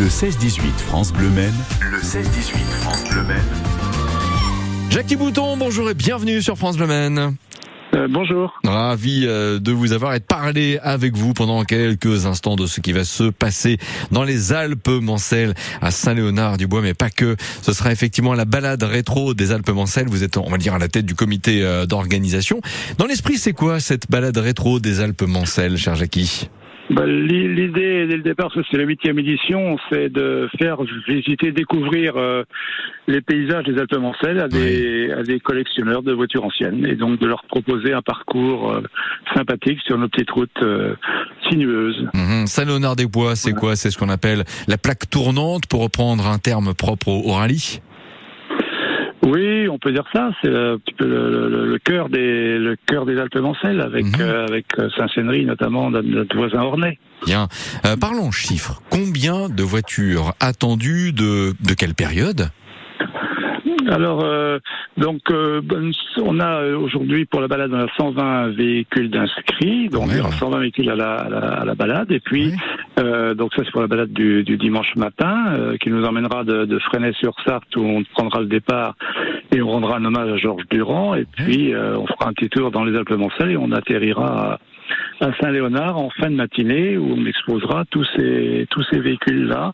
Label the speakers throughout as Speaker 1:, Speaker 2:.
Speaker 1: Le 16-18 France Bleu Maine. Le 16-18 France Bleu Maine.
Speaker 2: Jackie Bouton, bonjour et bienvenue sur France Bleu Maine.
Speaker 3: Euh, bonjour.
Speaker 2: Ravi euh, de vous avoir et de parler avec vous pendant quelques instants de ce qui va se passer dans les Alpes Mancelles à Saint-Léonard-du-Bois, mais pas que. Ce sera effectivement la balade rétro des Alpes Mancelles. Vous êtes, on va dire, à la tête du comité euh, d'organisation. Dans l'esprit, c'est quoi cette balade rétro des Alpes Mancelles, cher Jackie?
Speaker 3: Bah, L'idée dès le départ, c'est la huitième édition, c'est de faire visiter, découvrir euh, les paysages des Alpes Mancelles à des, à des collectionneurs de voitures anciennes et donc de leur proposer un parcours euh, sympathique sur nos petites routes euh, sinueuses.
Speaker 2: Mhm. Saint-Léonard-des-Bois, c'est quoi? C'est ce qu'on appelle la plaque tournante, pour reprendre un terme propre au rallye?
Speaker 3: Oui, on peut dire ça. C'est un petit peu le, cœur des le cœur des Alpes Mancelles avec mhm. euh, avec euh, Saint-Sénry notamment notre voisin Ornay.
Speaker 2: Bien. Euh, parlons chiffres. Combien de voitures attendues de de quelle période?
Speaker 3: Alors, euh, donc, euh, on a euh, aujourd'hui pour la balade, on a 120 véhicules d'inscrits, donc ouais, 120 véhicules à la, à la, balade. Et puis, donc ça c'est pour la balade du, du dimanche matin, qui nous emmènera de, de Fresnay-sur-Sarthe où on prendra le départ et on rendra un hommage à Georges Durand. Et puis, on fera un petit tour dans les Alpes-Mancelles et on atterrira à, à Saint-Léonard en fin de matinée où on exposera tous ces tous ces véhicules là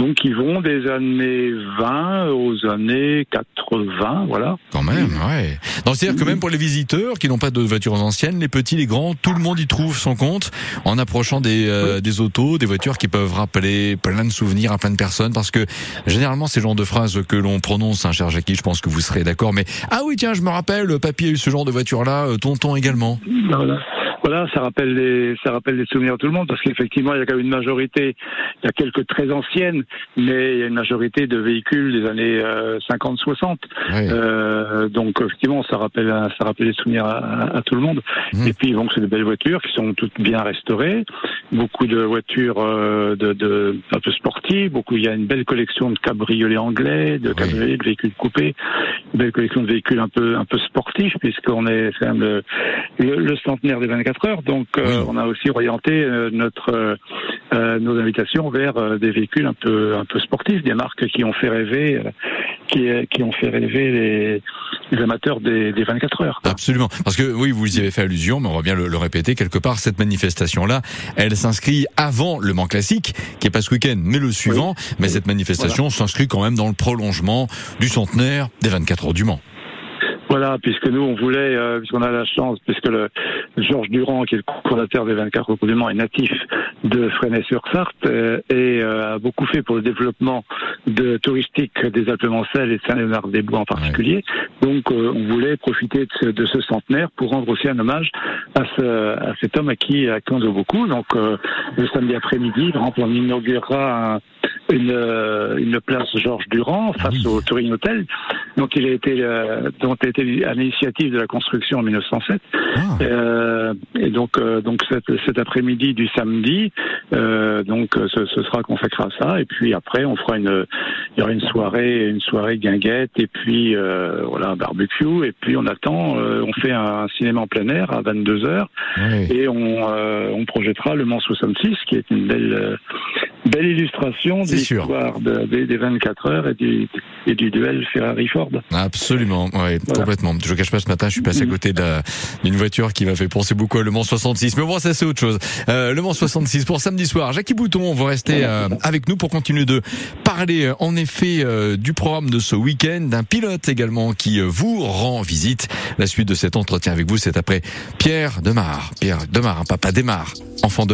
Speaker 3: donc ils vont des années 20 aux années 80, voilà.
Speaker 2: Quand même, ouais. Donc c'est-à-dire que même pour les visiteurs qui n'ont pas de voitures anciennes, les petits, les grands, tout le monde y trouve son compte en approchant des, euh, des autos, des voitures qui peuvent rappeler plein de souvenirs à plein de personnes parce que généralement ces genres de phrases que l'on prononce, hein, cher Jackie, je pense que vous serez d'accord, mais ah oui tiens, je me rappelle, papy a eu ce genre de voiture-là, euh, tonton également.
Speaker 3: Voilà voilà, ça rappelle les, ça rappelle les souvenirs à tout le monde parce qu'effectivement, il y a quand même une majorité, il y a quelques très anciennes, mais il y a une majorité de véhicules des années 50-60. Euh, euh, donc effectivement, ça rappelle, ça rappelle les souvenirs à, tout le monde. Mmh. Et puis donc c'est de belles voitures qui sont toutes bien restaurées, beaucoup de voitures euh, de, de un peu sportives, beaucoup. Il y a une belle collection de cabriolets anglais, de cabriolets, de véhicules coupés, une belle collection de véhicules un peu un peu sportifs puisqu'on est quand même le, le, le centenaire des 24 heures. Donc, euh, on a aussi orienté euh, notre euh, nos invitations vers des véhicules un peu un peu sportifs, des marques qui ont fait rêver, qui, qui ont fait rêver les, les amateurs des, des, 24 heures.
Speaker 2: Absolument, parce que oui, vous y avez fait allusion, mais on va bien le, répéter quelque part. Cette manifestation-là, elle s'inscrit avant le Mans classique, qui est pas ce week-end, mais le suivant. Mais cette manifestation s'inscrit quand même dans le prolongement du centenaire des 24 heures du Mans.
Speaker 3: Voilà, puisque nous, on voulait, euh, puisqu'on a la chance, puisque le Georges Durand, qui est le fondateur des 24 du est natif de Fresnay-sur-Sarthe euh, et euh, a beaucoup fait pour le développement de touristique des Alpes-Mancelles et de Saint-Léonard-des-Bois en particulier. Donc, on voulait profiter de ce, de ce, centenaire pour rendre aussi un hommage à, ce, à cet homme à qui, à qui on doit beaucoup. Donc, le samedi après-midi, on inaugurera un une, euh, une place Georges Durand face au Touring Hotel, donc il a été euh, dont a été à l'initiative de la construction en 1907. Ah. Euh, et donc euh, donc cet, cet après-midi du samedi, euh, donc ce, ce, sera consacré à ça. Et puis après, on fera une il y aura une soirée une soirée guinguette et puis voilà un barbecue. Et puis on attend, on fait un cinéma en plein air à 22 h et on on projettera le Mans 66 qui est une belle belle illustration de l'histoire des, des 24 heures et du, et du duel Ferrari-Ford.
Speaker 2: Absolument, oui, complètement. Je ne cache pas, ce matin, je suis passé à côté d'une voiture qui m'a fait penser beaucoup à Le Mans 66. Mais bon, ça c'est autre chose. Euh, le Mans 66 pour samedi soir. Jackie Bouton, on va rester euh, avec nous pour continuer de parler euh, en effet euh, du programme de ce week-end, d'un pilote également qui vous rend visite. La suite de cet entretien avec vous, c'est après Pierre Demar. Pierre Demar, un papa démarre, enfant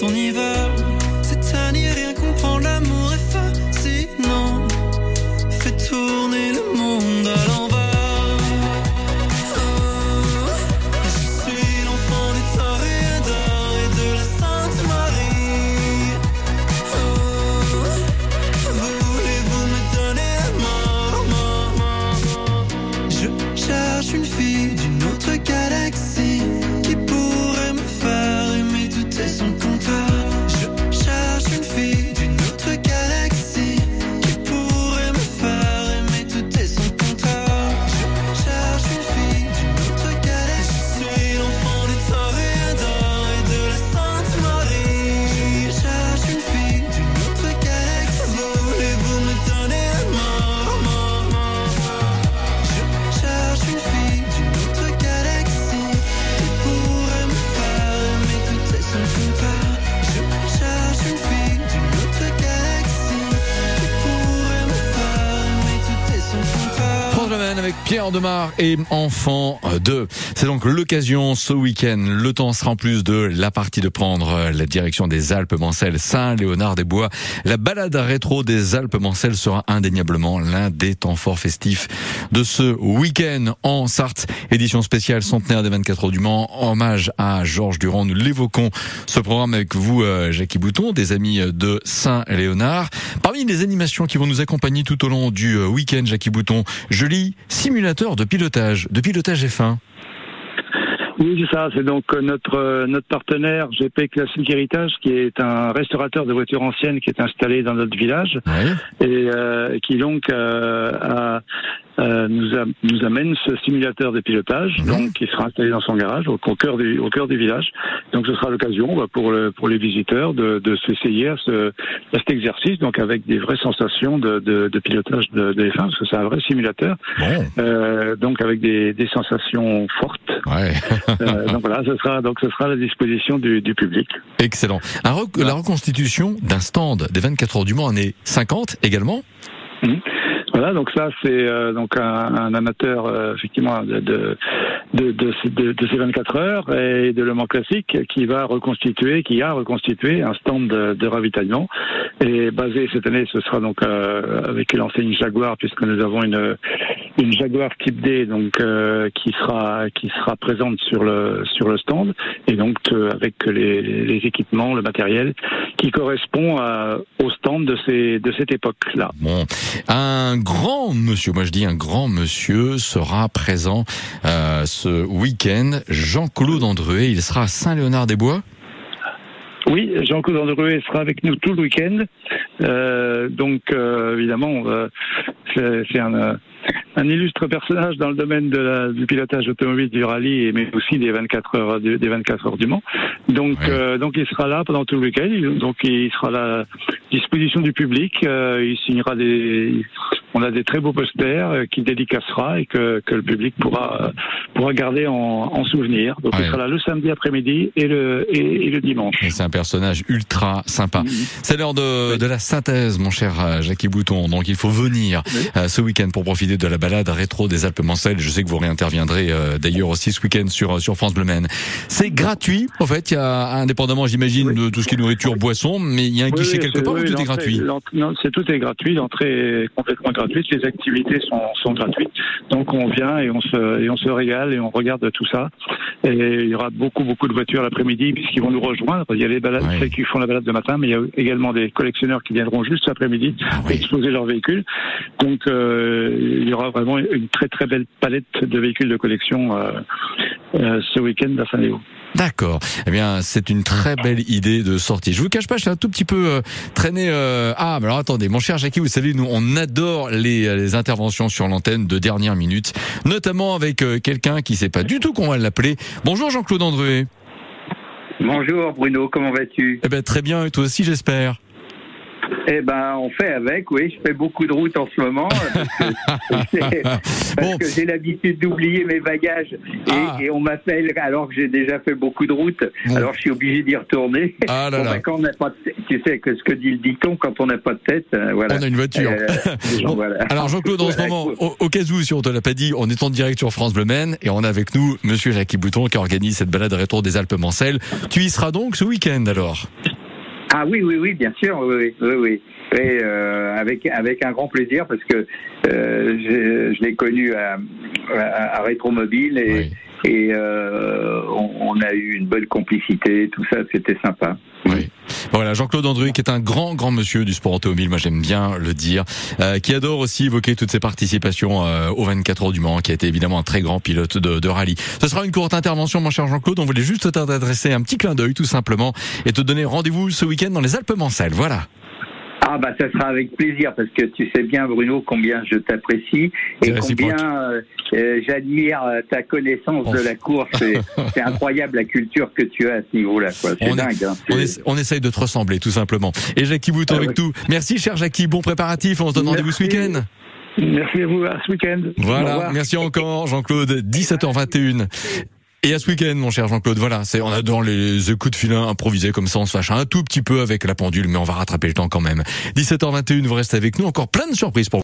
Speaker 4: Ton hiver, cette année rien comprend l'amour est fascinant. Fait tourner le monde à l'envers. Oh, je suis l'enfant des toréadors et
Speaker 2: de
Speaker 4: la Sainte Marie. Oh, voulez-vous me donner la main? Je cherche une fille.
Speaker 2: De... Pierre Demar et Enfant 2. C'est donc l'occasion ce week-end. Le temps sera en plus de la partie de prendre la direction des Alpes Mancelles Saint-Léonard-des-Bois. La balade rétro des Alpes Mancelles sera indéniablement l'un des temps forts festifs de ce week-end en Sarthe. Édition spéciale centenaire des 24 heures du Mans. Hommage à Georges Durand. Nous l'évoquons ce programme avec vous, euh, Jackie Bouton, des amis de Saint-Léonard. Parmi les animations qui vont nous accompagner tout au long du euh, week-end, Jackie Bouton, je lis simulateur de pilotage, de pilotage F1.
Speaker 3: Oui, c'est ça. C'est donc euh, notre euh, notre partenaire GP Classic Heritage, qui est un restaurateur de voitures anciennes qui est installé dans notre village et euh, qui donc a euh, nous, nous, amène ce simulateur de pilotage, mhm. donc qui sera installé dans son garage au, cœur du au cœur du village. Donc ce sera l'occasion bah, pour le, pour les visiteurs de, de s'essayer à, ce, à cet exercice, donc avec des vraies sensations de, de, de pilotage de, de F1, parce que c'est un vrai simulateur. Euh, donc avec des, des sensations fortes.
Speaker 2: Ouais.
Speaker 3: euh, donc voilà, ce sera donc ce sera à la disposition du, du public.
Speaker 2: Excellent. La reconstitution d'un stand des 24 heures du Mans année 50 également.
Speaker 3: Mmh. Voilà, donc ça c'est euh, donc un, un amateur euh, effectivement de ces 24 heures et de Le Mans classique qui va reconstituer, qui a reconstitué un stand de, ravitaillement. Et basé cette année, ce sera donc euh, avec l'enseigne Jaguar puisque nous avons une Jaguar Type D donc qui sera qui sera présente sur le sur le stand. Et donc avec les, équipements, le matériel qui correspond au stand de ces de cette époque là.
Speaker 2: Grand monsieur, moi je dis un grand monsieur, sera présent euh, ce week-end. Jean-Claude Andruet, il sera à Saint-Léonard-des-Bois.
Speaker 3: Oui, Jean-Claude Andruet sera avec nous tout le week-end. Euh, donc, euh, évidemment, c'est un, un illustre personnage dans le domaine de la, du pilotage automobile du rallye, mais aussi des 24 heures des 24 heures du Mans. Donc, donc il sera là pendant tout le week-end. Donc, il sera à la disposition du public. Il signera des. On a des très beaux posters euh, qu'il dédicacera et que, que le public pourra pourra garder en, en souvenir. Donc, il sera là le samedi après-midi et le et, le dimanche.
Speaker 2: C'est un personnage ultra sympa. C'est l'heure de, de la synthèse, mon cher Jackie Bouton. Donc, il faut venir ce week-end pour profiter de la balade rétro des Alpes Mancelles. Je sais que vous réinterviendrez euh, d'ailleurs aussi ce week-end sur sur France Bleu Maine. C'est gratuit. En fait, il y a indépendamment, j'imagine, de tout ce qui est nourriture, boisson, mais il y a un guichet quelque part où tout est gratuit?
Speaker 3: Non, c'est tout est gratuit. L'entrée est complètement gratuite. Les activités sont, sont gratuites. Donc on vient et on se et on se régale et on regarde tout ça. Et il y aura beaucoup beaucoup de voitures l'après-midi puisqu'ils vont nous rejoindre. Il y a les balades qui font la balade de matin, mais il y a également des collectionneurs qui viendront juste cet après-midi ah exposer leurs véhicules. Donc euh, il y aura vraiment une très très belle palette de véhicules de collection euh, euh, ce week-end à Saint-Léo.
Speaker 2: D'accord. Eh bien, c'est une très belle idée de sortie. Je vous cache pas, je suis un tout petit peu euh, traîné. Ah, mais alors attendez, mon cher Jackie, vous savez, nous on adore les, les interventions sur l'antenne de dernière minute, notamment avec quelqu'un qui sait pas du tout qu'on va l'appeler. Bonjour Jean-Claude Andruet.
Speaker 5: Bonjour Bruno, comment vas-tu?
Speaker 2: Eh ben très bien, et toi aussi j'espère.
Speaker 5: Eh ben, on fait avec, oui. Je fais beaucoup de routes en ce moment. Parce que, j'ai l'habitude d'oublier mes bagages. Et, ah. on m'appelle alors que j'ai déjà fait beaucoup de routes. Alors je suis obligé d'y retourner.
Speaker 2: Ah là là.
Speaker 5: quand on n'a pas de tu sais que ce que dit le dicton, quand on n'a pas de tête, euh, voilà.
Speaker 2: On a une voiture. Euh, alors Jean-Claude, en ce moment, au, cas où, si on te l'a pas dit, on est en direct sur France Bleu Maine et on a avec nous Monsieur Jackie Bouton qui organise cette balade retour des Alpes Mancelles. Tu y seras donc ce week-end alors?
Speaker 5: Ah oui, oui, oui, bien sûr, oui, oui, oui. euh, avec avec un grand plaisir parce que euh, je l'ai connu à, à, Rétromobile et, et on, a eu une bonne complicité, tout ça, c'était sympa.
Speaker 2: Oui. Voilà, Jean-Claude Andru, qui est un grand, grand monsieur du sport automobile, moi j'aime bien le dire, qui adore aussi évoquer toutes ses participations au 24 heures du Mans, qui a été évidemment un très grand pilote de, de rallye. Ce sera une courte intervention, mon cher Jean-Claude. On voulait juste t'adresser un petit clin d'œil, tout simplement, et te donner rendez-vous ce week-end dans les Alpes-Mancelles. Voilà.
Speaker 5: Ah bah ça sera avec plaisir parce que tu sais bien Bruno combien je t'apprécie et combien euh, euh, j'admire euh, ta connaissance de la course. C'est incroyable la culture que tu as à ce niveau-là. C'est dingue. Hein.
Speaker 2: On, essaye de te ressembler tout simplement. Et Jackie Bouton ah avec tout. Merci cher Jackie, bon préparatif. On se donne rendez-vous ce week-end.
Speaker 3: Merci à vous, à ce week-end.
Speaker 2: Voilà, merci encore Jean-Claude, 17h21. Et à ce week-end, mon cher Jean-Claude, voilà, c'est on adore les écoutes de filin improvisés comme ça, on se fâche un tout petit peu avec la pendule, mais on va rattraper le temps quand même. 17h21, vous restez avec nous, encore plein de surprises pour.